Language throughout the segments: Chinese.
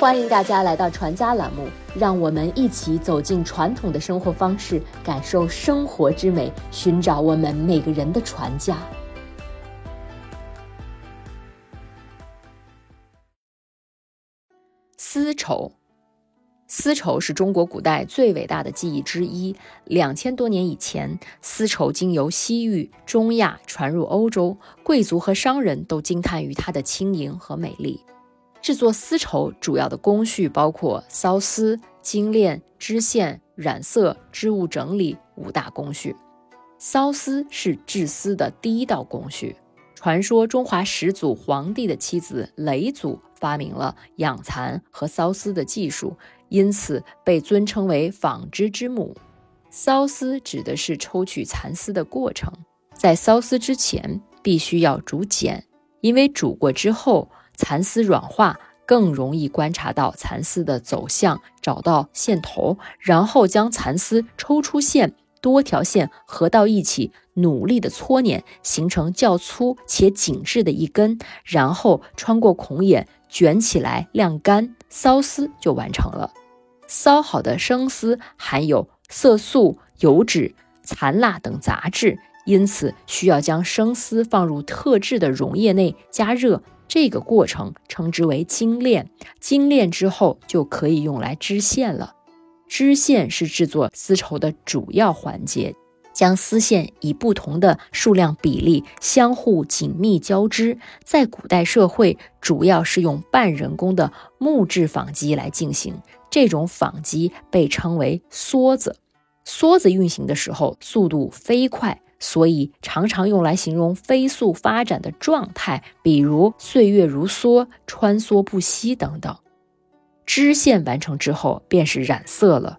欢迎大家来到传家栏目，让我们一起走进传统的生活方式，感受生活之美，寻找我们每个人的传家。丝绸，丝绸是中国古代最伟大的技艺之一。两千多年以前，丝绸经由西域、中亚传入欧洲，贵族和商人都惊叹于它的轻盈和美丽。制作丝绸主要的工序包括缫丝、精炼、织线、染色、织物整理五大工序。缫丝是制丝的第一道工序。传说中华始祖皇帝的妻子嫘祖发明了养蚕和缫丝的技术，因此被尊称为纺织之母。缫丝指的是抽取蚕丝的过程，在缫丝之前必须要煮茧，因为煮过之后。蚕丝软化更容易观察到蚕丝的走向，找到线头，然后将蚕丝抽出线，多条线合到一起，努力的搓捻，形成较粗且紧致的一根，然后穿过孔眼卷起来晾干，缫丝就完成了。缫好的生丝含有色素、油脂、残蜡等杂质，因此需要将生丝放入特制的溶液内加热。这个过程称之为精炼，精炼之后就可以用来织线了。织线是制作丝绸的主要环节，将丝线以不同的数量比例相互紧密交织。在古代社会，主要是用半人工的木质纺机来进行，这种纺机被称为梭子。梭子运行的时候速度飞快。所以常常用来形容飞速发展的状态，比如岁月如梭、穿梭不息等等。织线完成之后，便是染色了。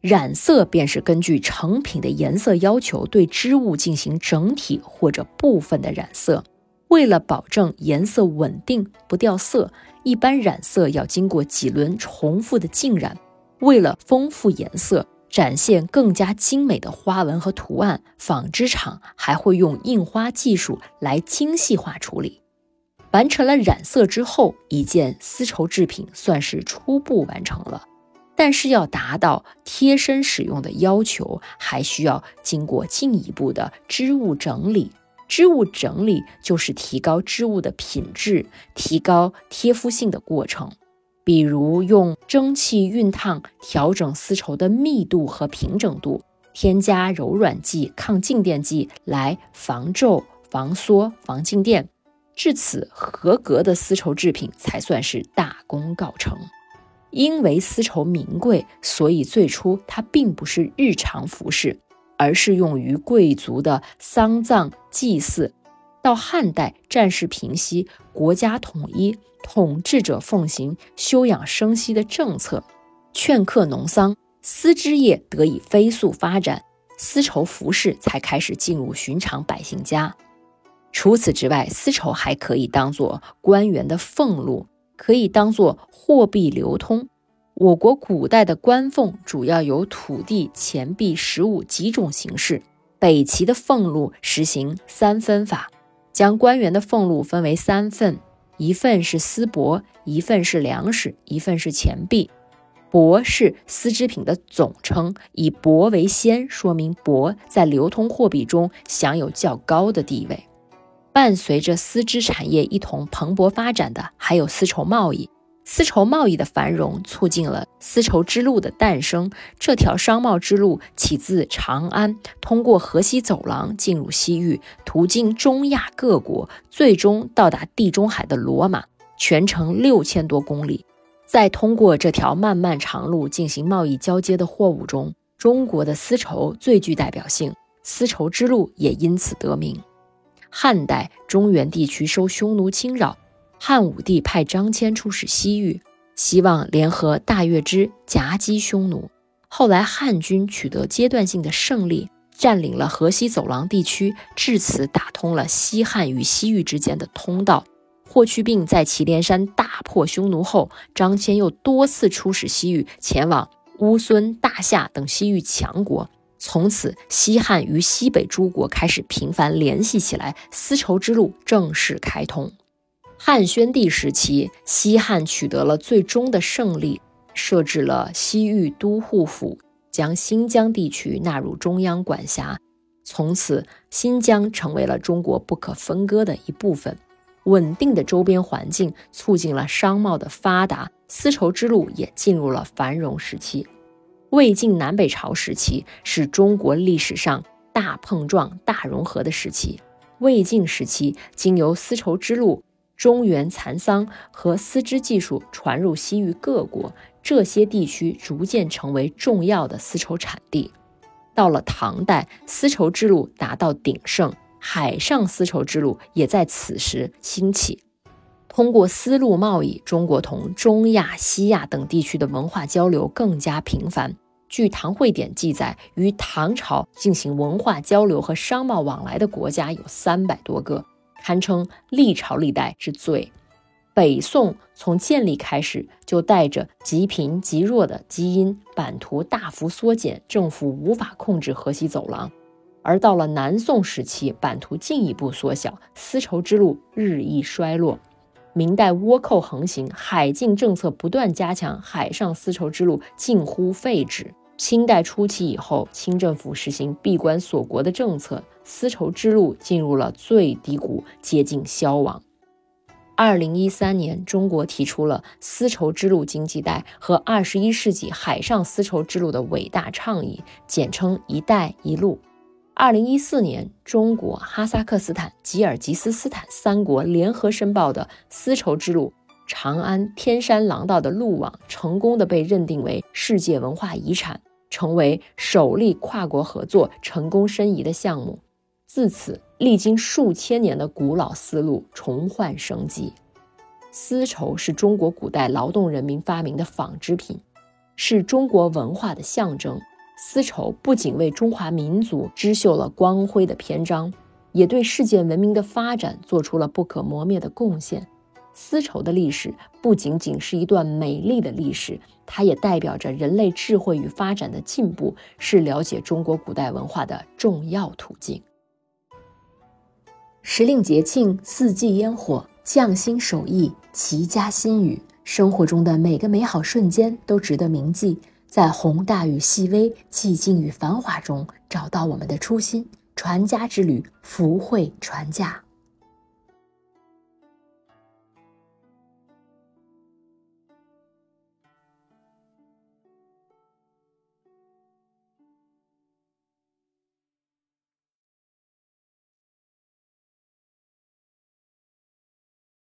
染色便是根据成品的颜色要求，对织物进行整体或者部分的染色。为了保证颜色稳定不掉色，一般染色要经过几轮重复的浸染。为了丰富颜色。展现更加精美的花纹和图案，纺织厂还会用印花技术来精细化处理。完成了染色之后，一件丝绸制品算是初步完成了。但是要达到贴身使用的要求，还需要经过进一步的织物整理。织物整理就是提高织物的品质、提高贴肤性的过程。比如用蒸汽熨烫调整丝绸的密度和平整度，添加柔软剂、抗静电剂来防皱、防缩、防静电，至此合格的丝绸制品才算是大功告成。因为丝绸名贵，所以最初它并不是日常服饰，而是用于贵族的丧葬祭祀。到汉代，战事平息，国家统一，统治者奉行休养生息的政策，劝客农桑，丝织业得以飞速发展，丝绸服饰才开始进入寻常百姓家。除此之外，丝绸还可以当做官员的俸禄，可以当做货币流通。我国古代的官俸主要有土地、钱币、实物几种形式。北齐的俸禄实行三分法。将官员的俸禄分为三份，一份是丝帛，一份是粮食，一份是钱币。帛是丝织品的总称，以帛为先，说明帛在流通货币中享有较高的地位。伴随着丝织产业一同蓬勃发展的，还有丝绸贸易。丝绸贸易的繁荣，促进了丝绸之路的诞生。这条商贸之路起自长安，通过河西走廊进入西域，途经中亚各国，最终到达地中海的罗马，全程六千多公里。在通过这条漫漫长路进行贸易交接的货物中，中国的丝绸最具代表性，丝绸之路也因此得名。汉代中原地区受匈奴侵扰。汉武帝派张骞出使西域，希望联合大月支夹击匈奴。后来汉军取得阶段性的胜利，占领了河西走廊地区，至此打通了西汉与西域之间的通道。霍去病在祁连山大破匈奴后，张骞又多次出使西域，前往乌孙、大夏等西域强国。从此，西汉与西北诸国开始频繁联系起来，丝绸之路正式开通。汉宣帝时期，西汉取得了最终的胜利，设置了西域都护府，将新疆地区纳入中央管辖。从此，新疆成为了中国不可分割的一部分。稳定的周边环境促进了商贸的发达，丝绸之路也进入了繁荣时期。魏晋南北朝时期是中国历史上大碰撞、大融合的时期。魏晋时期，经由丝绸之路。中原蚕桑和丝织技术传入西域各国，这些地区逐渐成为重要的丝绸产地。到了唐代，丝绸之路达到鼎盛，海上丝绸之路也在此时兴起。通过丝路贸易，中国同中亚、西亚等地区的文化交流更加频繁。据《唐会典》记载，与唐朝进行文化交流和商贸往来的国家有三百多个。堪称历朝历代之最。北宋从建立开始就带着极贫极弱的基因，版图大幅缩减，政府无法控制河西走廊；而到了南宋时期，版图进一步缩小，丝绸之路日益衰落。明代倭寇横行，海禁政策不断加强，海上丝绸之路近乎废止。清代初期以后，清政府实行闭关锁国的政策，丝绸之路进入了最低谷，接近消亡。二零一三年，中国提出了丝绸之路经济带和二十一世纪海上丝绸之路的伟大倡议，简称“一带一路”。二零一四年，中国、哈萨克斯坦、吉尔吉斯斯坦三国联合申报的丝绸之路。长安天山廊道的路网成功的被认定为世界文化遗产，成为首例跨国合作成功申遗的项目。自此，历经数千年的古老丝路重焕生机。丝绸是中国古代劳动人民发明的纺织品，是中国文化的象征。丝绸不仅为中华民族织绣了光辉的篇章，也对世界文明的发展做出了不可磨灭的贡献。丝绸的历史不仅仅是一段美丽的历史，它也代表着人类智慧与发展的进步，是了解中国古代文化的重要途径。时令节庆，四季烟火，匠心手艺，齐家心语，生活中的每个美好瞬间都值得铭记。在宏大与细微、寂静与繁华中，找到我们的初心。传家之旅，福慧传家。